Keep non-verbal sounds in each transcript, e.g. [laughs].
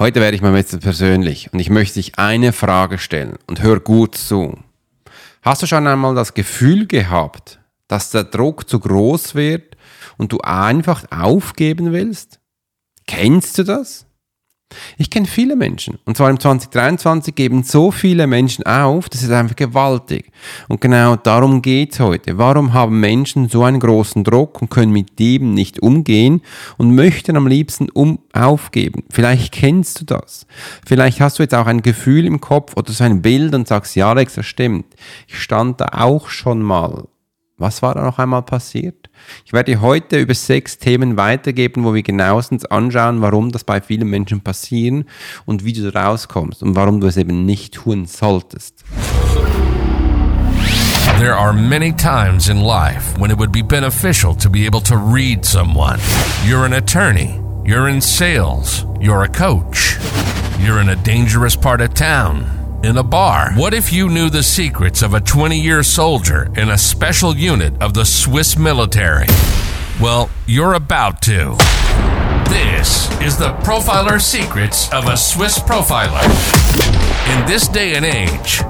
Heute werde ich mal jetzt persönlich und ich möchte dich eine Frage stellen und hör gut zu. Hast du schon einmal das Gefühl gehabt, dass der Druck zu groß wird und du einfach aufgeben willst? Kennst du das? Ich kenne viele Menschen. Und zwar im 2023 geben so viele Menschen auf, das ist einfach gewaltig. Und genau darum geht es heute. Warum haben Menschen so einen großen Druck und können mit dem nicht umgehen und möchten am liebsten um aufgeben? Vielleicht kennst du das. Vielleicht hast du jetzt auch ein Gefühl im Kopf oder so ein Bild und sagst, ja Alex, das stimmt. Ich stand da auch schon mal. Was war da noch einmal passiert? Ich werde heute über sechs Themen weitergeben, wo wir genauestens anschauen, warum das bei vielen Menschen passieren und wie du da rauskommst und warum du es eben nicht tun solltest. There are many times in life when it would be beneficial to be able to read someone. You're an attorney, you're in sales, you're a coach, you're in a dangerous part of town in a bar. What if you knew the secrets of a 20 year soldier in a special unit of the Swiss military? Well, you're about to. This is the Profiler Secrets of a Swiss Profiler. In this day and age,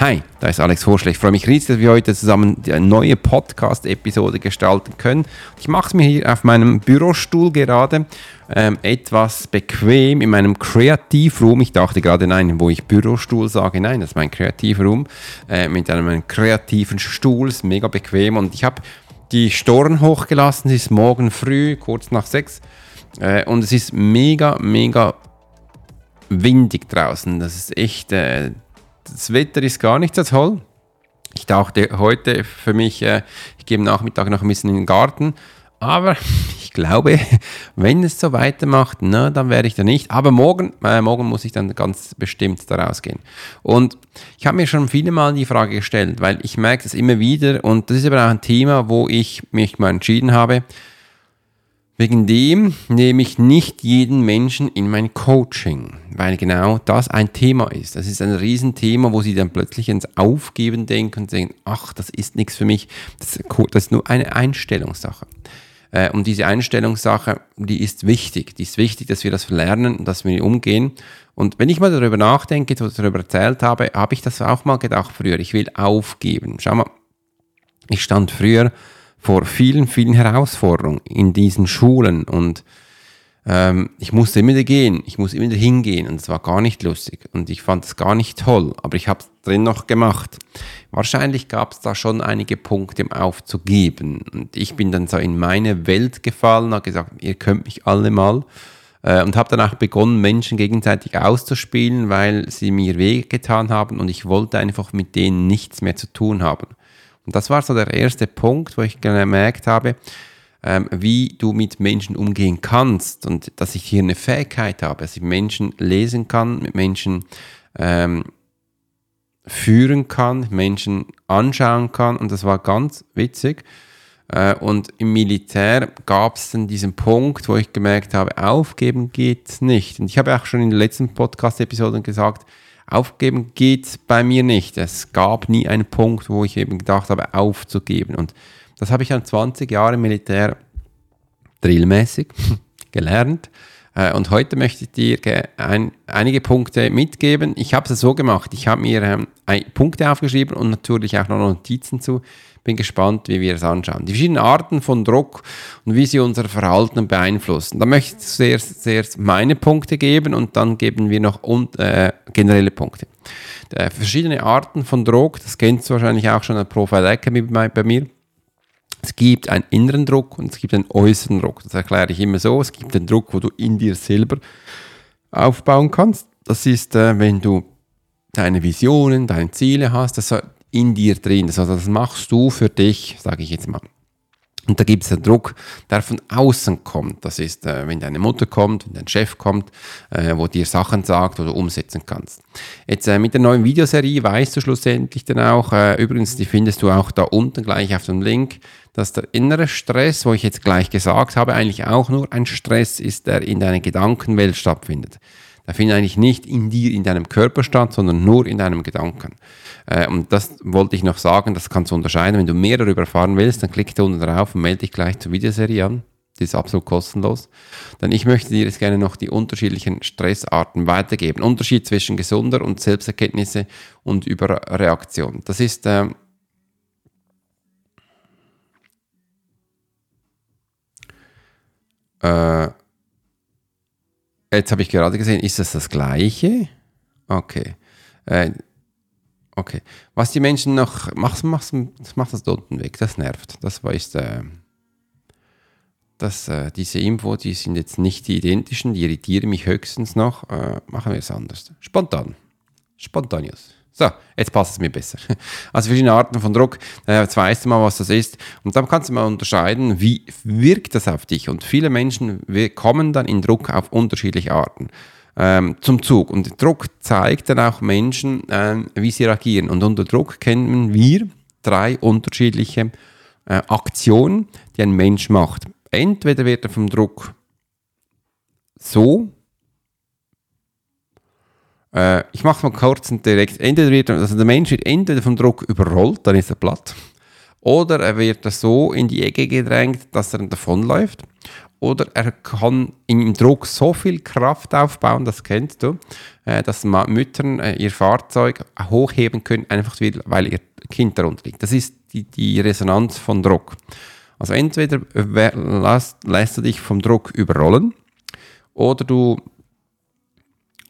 Hi, da ist Alex Horschler. Ich freue mich riesig, dass wir heute zusammen eine neue Podcast-Episode gestalten können. Ich mache es mir hier auf meinem Bürostuhl gerade ähm, etwas bequem in meinem Kreativroom. Ich dachte gerade, nein, wo ich Bürostuhl sage, nein, das ist mein Kreativroom äh, mit einem kreativen Stuhl, ist mega bequem und ich habe die Storen hochgelassen. Es ist morgen früh, kurz nach sechs äh, und es ist mega, mega windig draußen. Das ist echt... Äh, das Wetter ist gar nicht so toll. Ich dachte heute für mich, äh, ich gehe am Nachmittag noch ein bisschen in den Garten. Aber [laughs] ich glaube, [laughs] wenn es so weitermacht, na, dann werde ich da nicht. Aber morgen, äh, morgen muss ich dann ganz bestimmt da rausgehen. Und ich habe mir schon viele Mal die Frage gestellt, weil ich merke das immer wieder und das ist aber auch ein Thema, wo ich mich mal entschieden habe, Wegen dem nehme ich nicht jeden Menschen in mein Coaching, weil genau das ein Thema ist. Das ist ein Riesenthema, wo sie dann plötzlich ins Aufgeben denken und sagen, ach, das ist nichts für mich. Das, ist nur eine Einstellungssache. Äh, und diese Einstellungssache, die ist wichtig. Die ist wichtig, dass wir das lernen und dass wir umgehen. Und wenn ich mal darüber nachdenke, darüber erzählt habe, habe ich das auch mal gedacht früher. Ich will aufgeben. Schau mal, ich stand früher vor vielen, vielen Herausforderungen in diesen Schulen. Und ähm, ich musste immer wieder gehen, ich musste immer wieder hingehen und es war gar nicht lustig. Und ich fand es gar nicht toll, aber ich habe es drin noch gemacht. Wahrscheinlich gab es da schon einige Punkte im Aufzugeben. Und ich bin dann so in meine Welt gefallen, habe gesagt, ihr könnt mich alle mal äh, und habe danach begonnen, Menschen gegenseitig auszuspielen, weil sie mir wehgetan haben und ich wollte einfach mit denen nichts mehr zu tun haben. Und das war so der erste Punkt, wo ich gemerkt habe, ähm, wie du mit Menschen umgehen kannst und dass ich hier eine Fähigkeit habe, dass ich Menschen lesen kann, mit Menschen ähm, führen kann, Menschen anschauen kann. Und das war ganz witzig. Äh, und im Militär gab es dann diesen Punkt, wo ich gemerkt habe, aufgeben geht nicht. Und ich habe auch schon in den letzten Podcast-Episoden gesagt, Aufgeben geht bei mir nicht. Es gab nie einen Punkt, wo ich eben gedacht habe, aufzugeben. Und das habe ich dann 20 Jahre Militär drillmäßig [laughs] gelernt. Äh, und heute möchte ich dir ein, einige Punkte mitgeben. Ich habe es so gemacht. Ich habe mir ähm, Punkte aufgeschrieben und natürlich auch noch Notizen zu bin gespannt, wie wir es anschauen. Die verschiedenen Arten von Druck und wie sie unser Verhalten beeinflussen. Da möchte ich zuerst, zuerst meine Punkte geben und dann geben wir noch und, äh, generelle Punkte. Äh, verschiedene Arten von Druck, das kennst du wahrscheinlich auch schon an Profile Academy bei, bei mir. Es gibt einen inneren Druck und es gibt einen äußeren Druck. Das erkläre ich immer so. Es gibt den Druck, wo du in dir selber aufbauen kannst. Das ist, äh, wenn du deine Visionen, deine Ziele hast. Das in dir drin. Also das machst du für dich, sage ich jetzt mal. Und da gibt es einen Druck, der von außen kommt. Das ist, äh, wenn deine Mutter kommt, wenn dein Chef kommt, äh, wo dir Sachen sagt, du umsetzen kannst. Jetzt äh, mit der neuen Videoserie weißt du schlussendlich dann auch, äh, übrigens, die findest du auch da unten gleich auf dem Link, dass der innere Stress, wo ich jetzt gleich gesagt habe, eigentlich auch nur ein Stress ist, der in deiner Gedankenwelt stattfindet. Der findet eigentlich nicht in dir, in deinem Körper statt, sondern nur in deinem Gedanken. Äh, und das wollte ich noch sagen, das kannst du unterscheiden. Wenn du mehr darüber erfahren willst, dann klick da unten drauf und melde dich gleich zur Videoserie an. Die ist absolut kostenlos. Denn ich möchte dir jetzt gerne noch die unterschiedlichen Stressarten weitergeben. Unterschied zwischen gesunder und Selbsterkenntnisse und Überreaktion. Das ist äh, äh, Jetzt habe ich gerade gesehen, ist das das gleiche? Okay. Äh, okay. Was die Menschen noch. Mach, mach, mach das da unten weg, das nervt. Das ist. Äh, das, äh, diese Info, die sind jetzt nicht die identischen, die irritieren mich höchstens noch. Äh, machen wir es anders. Spontan. Spontanius. So, jetzt passt es mir besser. [laughs] Also verschiedene Arten von Druck. Äh, jetzt weißt du mal, was das ist. Und dann kannst du mal unterscheiden, wie wirkt das auf dich. Und viele Menschen kommen dann in Druck auf unterschiedliche Arten ähm, zum Zug. Und Druck zeigt dann auch Menschen, äh, wie sie reagieren. Und unter Druck kennen wir drei unterschiedliche äh, Aktionen, die ein Mensch macht. Entweder wird er vom Druck so äh, ich mache mal kurz und direkt. Entweder wird, also der Mensch wird entweder vom Druck überrollt, dann ist er platt, oder er wird so in die Ecke gedrängt, dass er davonläuft. Oder er kann im Druck so viel Kraft aufbauen, das kennst du, äh, dass Müttern äh, ihr Fahrzeug hochheben können, einfach weil ihr Kind darunter liegt. Das ist die, die Resonanz von Druck. Also entweder lässt, lässt du dich vom Druck überrollen oder du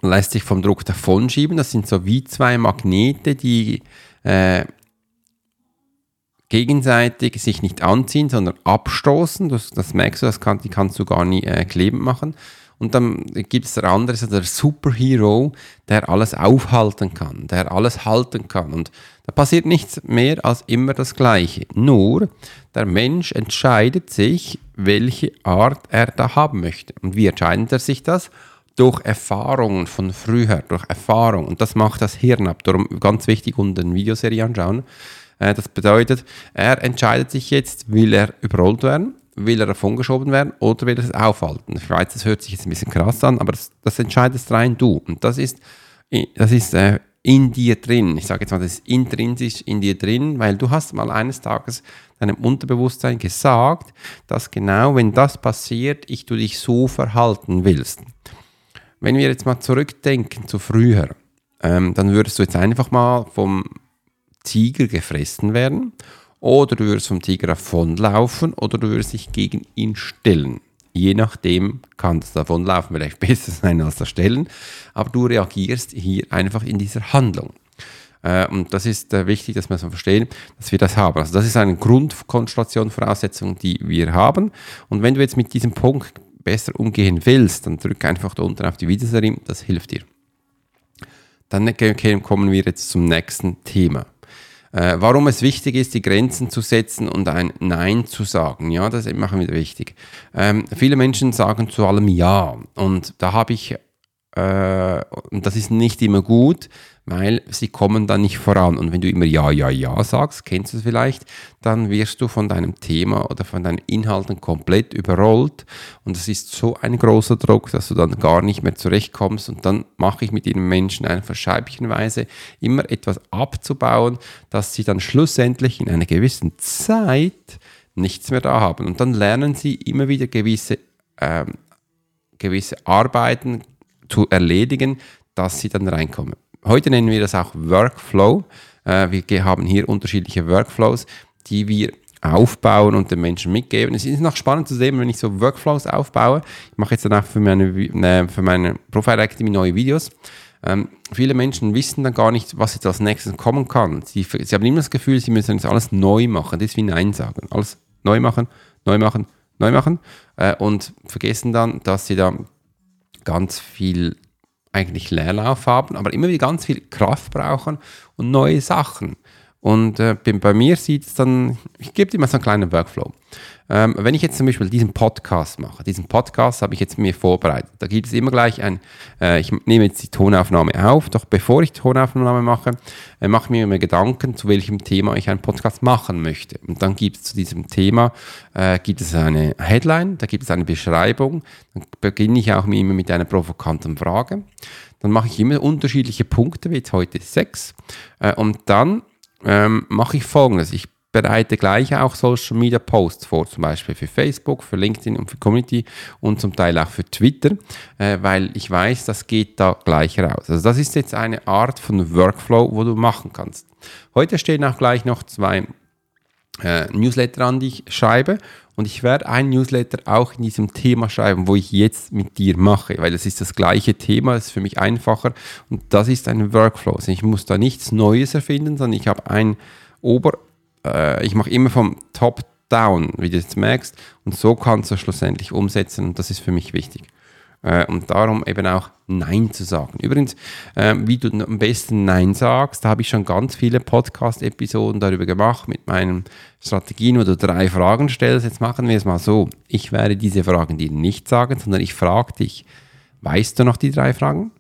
lässt sich vom Druck davonschieben. Das sind so wie zwei Magnete, die äh, gegenseitig sich nicht anziehen, sondern abstoßen. Das, das merkst du, das kann, die kannst du gar nicht äh, klebend machen. Und dann gibt es der andere, also der Superhero, der alles aufhalten kann, der alles halten kann. Und da passiert nichts mehr als immer das Gleiche. Nur der Mensch entscheidet sich, welche Art er da haben möchte. Und wie entscheidet er sich das? Durch Erfahrungen von früher, durch Erfahrung. Und das macht das Hirn ab. Darum ganz wichtig, und eine Videoserie anschauen. Äh, das bedeutet, er entscheidet sich jetzt, will er überrollt werden, will er davongeschoben werden oder will er es aufhalten. Ich weiß, das hört sich jetzt ein bisschen krass an, aber das, das entscheidest rein du. Und das ist, das ist äh, in dir drin. Ich sage jetzt mal, das ist intrinsisch in dir drin, weil du hast mal eines Tages deinem Unterbewusstsein gesagt, dass genau wenn das passiert, ich du dich so verhalten willst. Wenn wir jetzt mal zurückdenken zu früher, ähm, dann würdest du jetzt einfach mal vom Tiger gefressen werden oder du würdest vom Tiger davonlaufen oder du würdest dich gegen ihn stellen. Je nachdem kann das davonlaufen vielleicht [laughs] besser sein als das Stellen, aber du reagierst hier einfach in dieser Handlung. Äh, und das ist äh, wichtig, dass wir so verstehen, dass wir das haben. Also das ist eine Grundkonstellation, Voraussetzung, die wir haben. Und wenn du jetzt mit diesem Punkt besser umgehen willst, dann drück einfach da unten auf die Videoserie, das hilft dir. Dann kommen wir jetzt zum nächsten Thema. Äh, warum es wichtig ist, die Grenzen zu setzen und ein Nein zu sagen. Ja, das machen wir wichtig. Ähm, viele Menschen sagen zu allem Ja. Und da habe ich, äh, und das ist nicht immer gut, weil sie kommen dann nicht voran. Und wenn du immer Ja, Ja, Ja sagst, kennst du es vielleicht, dann wirst du von deinem Thema oder von deinen Inhalten komplett überrollt. Und es ist so ein großer Druck, dass du dann gar nicht mehr zurechtkommst. Und dann mache ich mit den Menschen einfach scheibchenweise immer etwas abzubauen, dass sie dann schlussendlich in einer gewissen Zeit nichts mehr da haben. Und dann lernen sie immer wieder gewisse, ähm, gewisse Arbeiten zu erledigen, dass sie dann reinkommen. Heute nennen wir das auch Workflow. Äh, wir haben hier unterschiedliche Workflows, die wir aufbauen und den Menschen mitgeben. Es ist noch spannend zu sehen, wenn ich so Workflows aufbaue. Ich mache jetzt danach für meine, äh, für meine Profile Academy neue Videos. Ähm, viele Menschen wissen dann gar nicht, was jetzt als nächstes kommen kann. Sie, sie haben immer das Gefühl, sie müssen jetzt alles neu machen. Das ist wie Nein sagen. Alles neu machen, neu machen, neu machen. Äh, und vergessen dann, dass sie da ganz viel eigentlich Leerlauf haben, aber immer wieder ganz viel Kraft brauchen und neue Sachen. Und äh, bei mir sieht es dann, ich gebe dir mal so einen kleinen Workflow. Ähm, wenn ich jetzt zum Beispiel diesen Podcast mache, diesen Podcast habe ich jetzt mir vorbereitet, da gibt es immer gleich ein, äh, ich nehme jetzt die Tonaufnahme auf, doch bevor ich die Tonaufnahme mache, äh, mache ich mir immer Gedanken, zu welchem Thema ich einen Podcast machen möchte. Und dann gibt es zu diesem Thema, äh, gibt es eine Headline, da gibt es eine Beschreibung, dann beginne ich auch immer mit einer provokanten Frage. Dann mache ich immer unterschiedliche Punkte, wie jetzt heute sechs. Äh, und dann ähm, mache ich folgendes. Ich bereite gleich auch Social Media Posts vor, zum Beispiel für Facebook, für LinkedIn und für Community und zum Teil auch für Twitter, äh, weil ich weiß, das geht da gleich raus. Also das ist jetzt eine Art von Workflow, wo du machen kannst. Heute stehen auch gleich noch zwei äh, Newsletter an, die ich schreibe. Und ich werde ein Newsletter auch in diesem Thema schreiben, wo ich jetzt mit dir mache, weil es ist das gleiche Thema, es ist für mich einfacher und das ist ein Workflow. Also ich muss da nichts Neues erfinden, sondern ich habe ein Ober, äh, ich mache immer vom Top down, wie du jetzt merkst, und so kannst du schlussendlich umsetzen und das ist für mich wichtig. Äh, und darum eben auch Nein zu sagen. Übrigens, äh, wie du am besten Nein sagst, da habe ich schon ganz viele Podcast-Episoden darüber gemacht mit meinen Strategien, wo du drei Fragen stellst. Jetzt machen wir es mal so. Ich werde diese Fragen dir nicht sagen, sondern ich frage dich, weißt du noch die drei Fragen?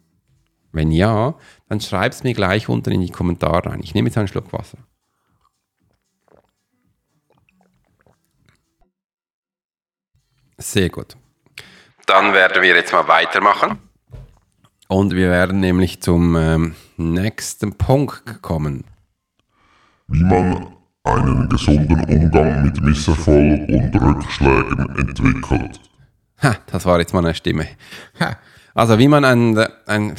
Wenn ja, dann schreib es mir gleich unten in die Kommentare rein. Ich nehme jetzt einen Schluck Wasser. Sehr gut. Dann werden wir jetzt mal weitermachen. Und wir werden nämlich zum ähm, nächsten Punkt kommen. Wie man einen gesunden Umgang mit Misserfolg und Rückschlägen entwickelt. Ha, das war jetzt mal eine Stimme. Ha. Also wie man ein, ein,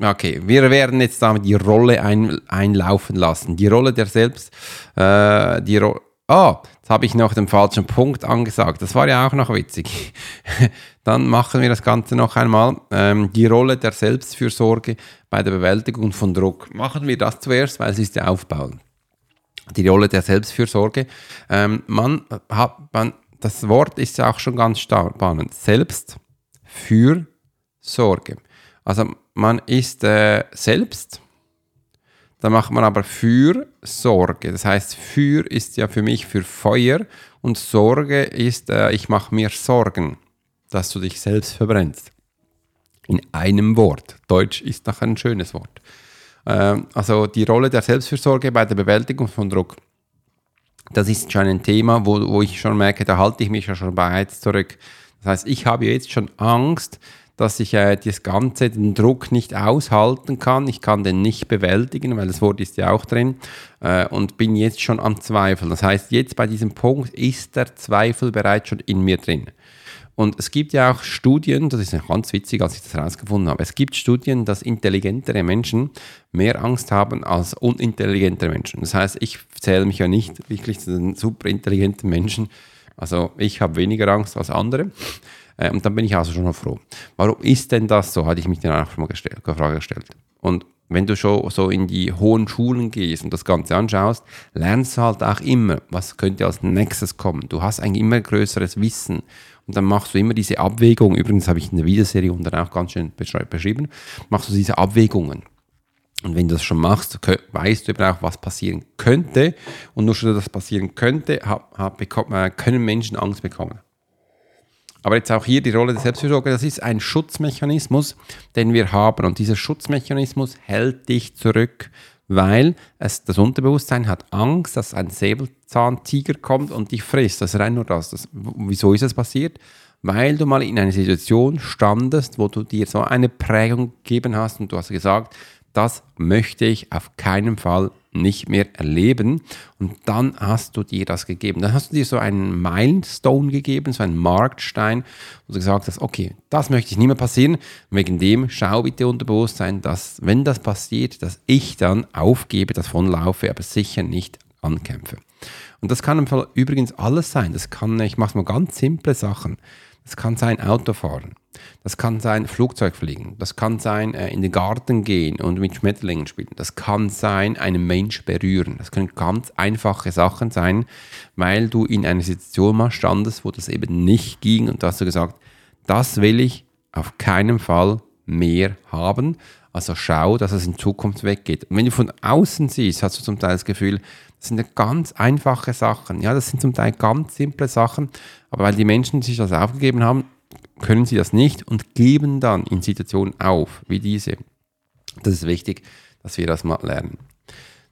okay, wir werden jetzt damit die Rolle ein, einlaufen lassen. Die Rolle der Selbst, äh, die Rolle, oh, Jetzt habe ich noch den falschen Punkt angesagt. Das war ja auch noch witzig. [laughs] Dann machen wir das Ganze noch einmal. Ähm, die Rolle der Selbstfürsorge bei der Bewältigung von Druck. Machen wir das zuerst, weil es ist ja aufbauen. Die Rolle der Selbstfürsorge. Ähm, man hat, man, das Wort ist ja auch schon ganz spannend. Selbstfürsorge. Also man ist äh, selbst da macht man aber für Sorge. Das heißt, für ist ja für mich für Feuer und Sorge ist, äh, ich mache mir Sorgen, dass du dich selbst verbrennst. In einem Wort. Deutsch ist doch ein schönes Wort. Äh, also die Rolle der Selbstfürsorge bei der Bewältigung von Druck. Das ist schon ein Thema, wo, wo ich schon merke, da halte ich mich ja schon bereits zurück. Das heißt, ich habe jetzt schon Angst, dass ich äh, das Ganze, den Druck nicht aushalten kann. Ich kann den nicht bewältigen, weil das Wort ist ja auch drin äh, und bin jetzt schon am Zweifeln. Das heißt, jetzt bei diesem Punkt ist der Zweifel bereits schon in mir drin. Und es gibt ja auch Studien, das ist ganz witzig, als ich das herausgefunden habe, es gibt Studien, dass intelligentere Menschen mehr Angst haben als unintelligentere Menschen. Das heißt, ich zähle mich ja nicht wirklich zu den super intelligenten Menschen. Also ich habe weniger Angst als andere. Äh, und dann bin ich also schon noch froh. Warum ist denn das so, hatte ich mich dann auch mal gestellt, Frage gestellt. Und wenn du schon so in die hohen Schulen gehst und das Ganze anschaust, lernst du halt auch immer, was könnte als nächstes kommen. Du hast ein immer größeres Wissen und dann machst du immer diese Abwägungen. Übrigens habe ich in der Videoserie unten auch ganz schön beschrieben, machst du diese Abwägungen. Und wenn du das schon machst, weißt du eben auch, was passieren könnte. Und nur schon, dass das passieren könnte, äh, können Menschen Angst bekommen. Aber jetzt auch hier die Rolle der Selbstfürsorge, das ist ein Schutzmechanismus, den wir haben. Und dieser Schutzmechanismus hält dich zurück, weil es, das Unterbewusstsein hat Angst, dass ein Säbelzahntiger kommt und dich frisst. Das ist rein nur das. das. Wieso ist das passiert? Weil du mal in einer Situation standest, wo du dir so eine Prägung gegeben hast und du hast gesagt, das möchte ich auf keinen Fall nicht mehr erleben. Und dann hast du dir das gegeben. Dann hast du dir so einen Milestone gegeben, so einen Marktstein, wo du gesagt hast, okay, das möchte ich nicht mehr passieren. Wegen dem schau bitte Unterbewusstsein, dass, wenn das passiert, dass ich dann aufgebe, davonlaufe, aber sicher nicht ankämpfe. Und das kann im Fall übrigens alles sein. Das kann, ich mache mal ganz simple Sachen. Das kann sein Autofahren. Das kann sein Flugzeug fliegen. Das kann sein äh, in den Garten gehen und mit Schmetterlingen spielen. Das kann sein einen Mensch berühren. Das können ganz einfache Sachen sein, weil du in einer Situation mal standest, wo das eben nicht ging und da hast du gesagt, das will ich auf keinen Fall mehr haben. Also schau, dass es in Zukunft weggeht. Und wenn du von außen siehst, hast du zum Teil das Gefühl, das sind ganz einfache Sachen. Ja, das sind zum Teil ganz simple Sachen, aber weil die Menschen sich das aufgegeben haben, können sie das nicht und geben dann in Situationen auf, wie diese. Das ist wichtig, dass wir das mal lernen.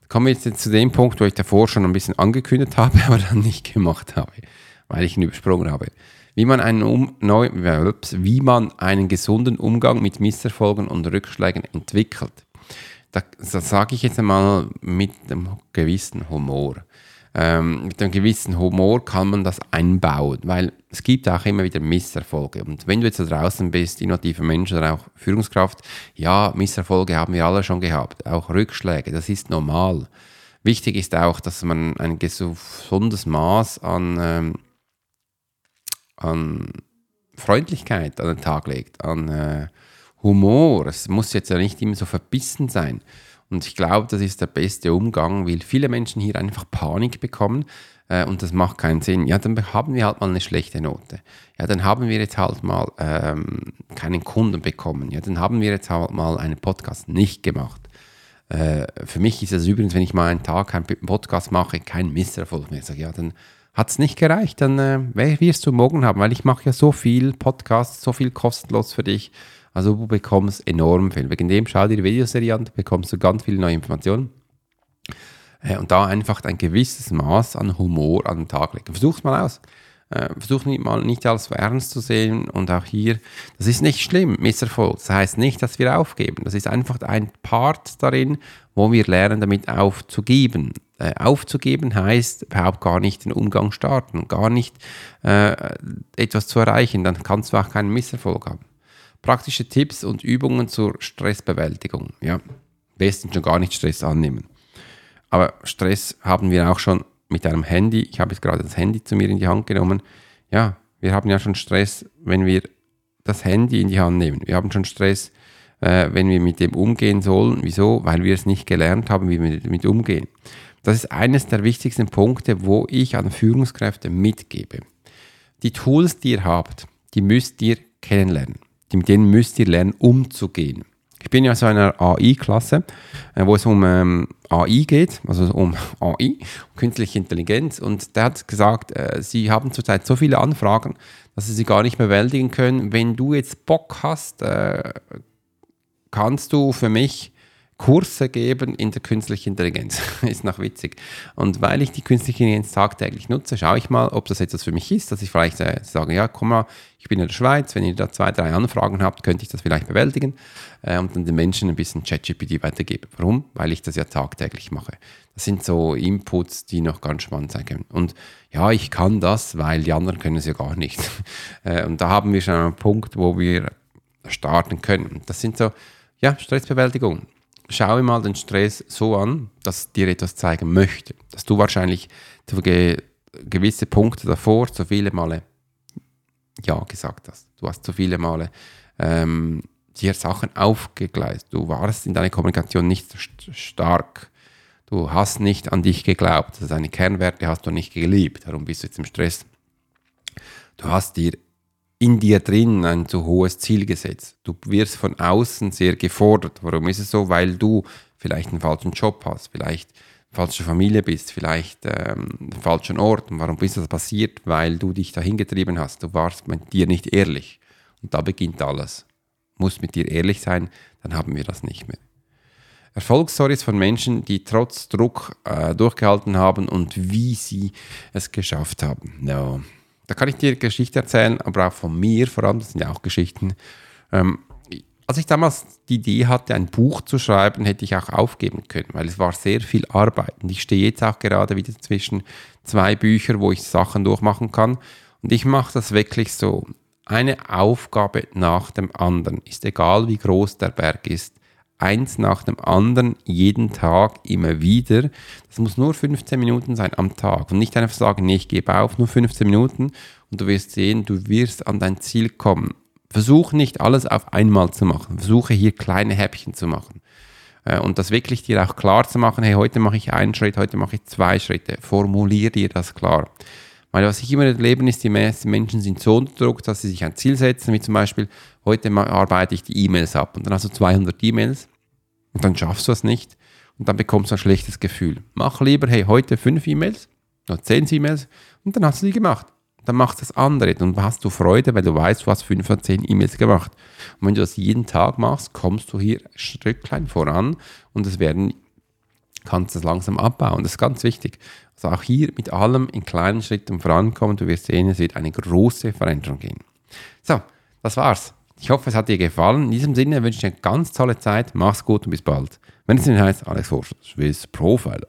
Kommen wir jetzt zu dem Punkt, wo ich davor schon ein bisschen angekündigt habe, [laughs] aber dann nicht gemacht habe, weil ich ihn übersprungen habe wie man einen, um, neu, wie man einen gesunden Umgang mit Misserfolgen und Rückschlägen entwickelt. Da, das sage ich jetzt einmal mit einem gewissen Humor. Ähm, mit einem gewissen Humor kann man das einbauen, weil es gibt auch immer wieder Misserfolge. Und wenn du jetzt da draußen bist, innovativer Mensch oder auch Führungskraft, ja, Misserfolge haben wir alle schon gehabt, auch Rückschläge, das ist normal. Wichtig ist auch, dass man ein gesundes Maß an ähm, an Freundlichkeit an den Tag legt, an äh, Humor. Es muss jetzt ja nicht immer so verbissen sein. Und ich glaube, das ist der beste Umgang, weil viele Menschen hier einfach Panik bekommen äh, und das macht keinen Sinn. Ja, dann haben wir halt mal eine schlechte Note. Ja, dann haben wir jetzt halt mal ähm, keinen Kunden bekommen. Ja, dann haben wir jetzt halt mal einen Podcast nicht gemacht. Äh, für mich ist es übrigens, wenn ich mal einen Tag einen Podcast mache, kein Misserfolg mehr. Ich sage, ja, dann hat es nicht gereicht, dann äh, wirst du morgen haben, weil ich mache ja so viel Podcasts, so viel kostenlos für dich. Also du bekommst enorm viel. Wegen dem schau dir die Videoserie an, bekommst du ganz viele neue Informationen. Äh, und da einfach ein gewisses Maß an Humor an den Tag legen. Versuch's mal aus. Äh, versuch nicht mal nicht alles ernst zu sehen und auch hier, das ist nicht schlimm, Misserfolg. Das heißt nicht, dass wir aufgeben. Das ist einfach ein Part darin, wo wir lernen, damit aufzugeben. Äh, aufzugeben heißt überhaupt gar nicht den Umgang starten, gar nicht äh, etwas zu erreichen, dann kannst du auch keinen Misserfolg haben. Praktische Tipps und Übungen zur Stressbewältigung. Ja, besten schon gar nicht Stress annehmen. Aber Stress haben wir auch schon mit einem Handy. Ich habe jetzt gerade das Handy zu mir in die Hand genommen. Ja, wir haben ja schon Stress, wenn wir das Handy in die Hand nehmen. Wir haben schon Stress, äh, wenn wir mit dem umgehen sollen. Wieso? Weil wir es nicht gelernt haben, wie wir damit umgehen. Das ist eines der wichtigsten Punkte, wo ich an Führungskräfte mitgebe. Die Tools, die ihr habt, die müsst ihr kennenlernen. Mit denen müsst ihr lernen, umzugehen. Ich bin ja so in einer AI-Klasse, äh, wo es um ähm, AI geht, also um [laughs] AI, um künstliche Intelligenz. Und der hat gesagt, äh, sie haben zurzeit so viele Anfragen, dass sie sie gar nicht mehr bewältigen können. Wenn du jetzt Bock hast, äh, kannst du für mich Kurse geben in der künstlichen Intelligenz. [laughs] ist noch witzig. Und weil ich die künstliche Intelligenz tagtäglich nutze, schaue ich mal, ob das etwas für mich ist, dass ich vielleicht äh, sage, ja, komm mal, ich bin in der Schweiz, wenn ihr da zwei, drei Anfragen habt, könnte ich das vielleicht bewältigen äh, und dann den Menschen ein bisschen ChatGPT weitergeben. Warum? Weil ich das ja tagtäglich mache. Das sind so Inputs, die noch ganz spannend sein können. Und ja, ich kann das, weil die anderen können es ja gar nicht. [laughs] äh, und da haben wir schon einen Punkt, wo wir starten können. Das sind so, ja, Stressbewältigung schaue mal den Stress so an, dass dir etwas zeigen möchte. Dass du wahrscheinlich ge gewisse Punkte davor so viele Male Ja gesagt hast. Du hast so viele Male ähm, dir Sachen aufgegleist. Du warst in deiner Kommunikation nicht st stark. Du hast nicht an dich geglaubt. Also deine Kernwerte hast du nicht geliebt. Darum bist du jetzt im Stress. Du hast dir in dir drin ein zu hohes Ziel gesetzt. Du wirst von außen sehr gefordert. Warum ist es so? Weil du vielleicht einen falschen Job hast, vielleicht eine falsche Familie bist, vielleicht ähm, einen falschen Ort. Und warum ist das passiert? Weil du dich dahin getrieben hast. Du warst mit dir nicht ehrlich. Und da beginnt alles. Du musst mit dir ehrlich sein, dann haben wir das nicht mehr. Erfolgsstories von Menschen, die trotz Druck äh, durchgehalten haben und wie sie es geschafft haben. No. Da kann ich dir Geschichte erzählen, aber auch von mir vor allem, das sind ja auch Geschichten. Ähm, als ich damals die Idee hatte, ein Buch zu schreiben, hätte ich auch aufgeben können, weil es war sehr viel Arbeit. Und ich stehe jetzt auch gerade wieder zwischen zwei Büchern, wo ich Sachen durchmachen kann. Und ich mache das wirklich so. Eine Aufgabe nach dem anderen. Ist egal, wie groß der Berg ist eins nach dem anderen, jeden Tag, immer wieder. Das muss nur 15 Minuten sein am Tag und nicht einfach sagen, nee, ich gebe auf, nur 15 Minuten und du wirst sehen, du wirst an dein Ziel kommen. Versuch nicht alles auf einmal zu machen. Versuche hier kleine Häppchen zu machen. Äh, und das wirklich dir auch klar zu machen, hey, heute mache ich einen Schritt, heute mache ich zwei Schritte. Formulier dir das klar. Weil was ich immer erlebe, ist, die meisten Menschen sind so unter Druck, dass sie sich ein Ziel setzen, wie zum Beispiel, heute arbeite ich die E-Mails ab und dann hast du 200 E-Mails Und dann schaffst du es nicht und dann bekommst du ein schlechtes Gefühl. Mach lieber, hey, heute fünf E-Mails oder zehn E-Mails und dann hast du die gemacht. Dann machst du das andere und hast du Freude, weil du weißt, du hast fünf oder zehn E-Mails gemacht. Und wenn du das jeden Tag machst, kommst du hier ein Stücklein voran und es werden, kannst es langsam abbauen. Das ist ganz wichtig. Also auch hier mit allem in kleinen Schritten vorankommen. Du wirst sehen, es wird eine große Veränderung gehen. So, das war's. Ich hoffe, es hat dir gefallen. In diesem Sinne wünsche ich dir eine ganz tolle Zeit. Mach's gut und bis bald. Wenn es nicht heißt, Alex Forsch, Swiss Profiler.